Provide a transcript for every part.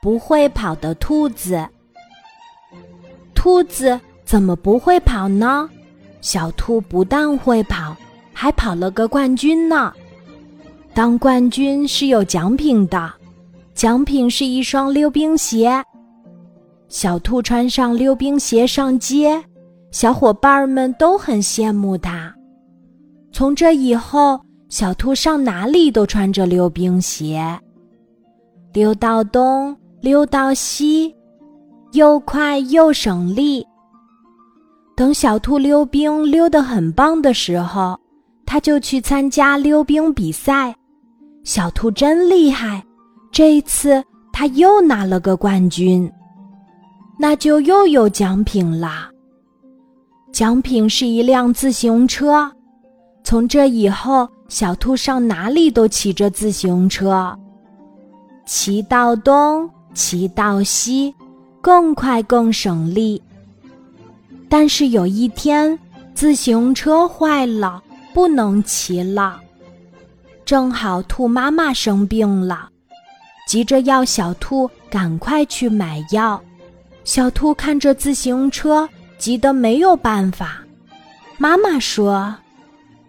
不会跑的兔子。兔子怎么不会跑呢？小兔不但会跑，还跑了个冠军呢。当冠军是有奖品的，奖品是一双溜冰鞋。小兔穿上溜冰鞋上街，小伙伴们都很羡慕它。从这以后，小兔上哪里都穿着溜冰鞋，溜到东，溜到西，又快又省力。等小兔溜冰溜得很棒的时候，它就去参加溜冰比赛。小兔真厉害，这一次它又拿了个冠军，那就又有奖品啦。奖品是一辆自行车。从这以后，小兔上哪里都骑着自行车，骑到东，骑到西，更快更省力。但是有一天，自行车坏了，不能骑了。正好兔妈妈生病了，急着要小兔赶快去买药。小兔看着自行车，急得没有办法。妈妈说。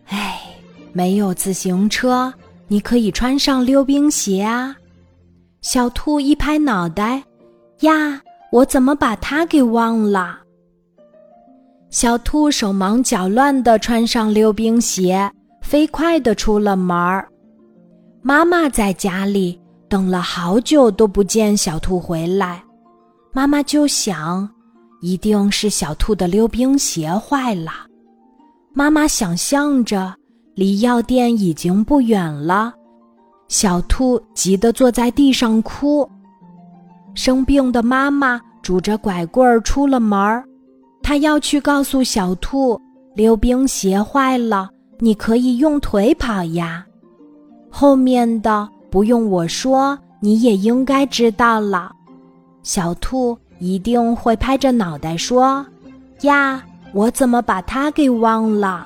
哎，没有自行车，你可以穿上溜冰鞋啊！小兔一拍脑袋，呀，我怎么把它给忘了？小兔手忙脚乱地穿上溜冰鞋，飞快地出了门儿。妈妈在家里等了好久都不见小兔回来，妈妈就想，一定是小兔的溜冰鞋坏了。妈妈想象着，离药店已经不远了。小兔急得坐在地上哭。生病的妈妈拄着拐棍儿出了门儿，她要去告诉小兔，溜冰鞋坏了，你可以用腿跑呀。后面的不用我说，你也应该知道了。小兔一定会拍着脑袋说：“呀。”我怎么把它给忘了？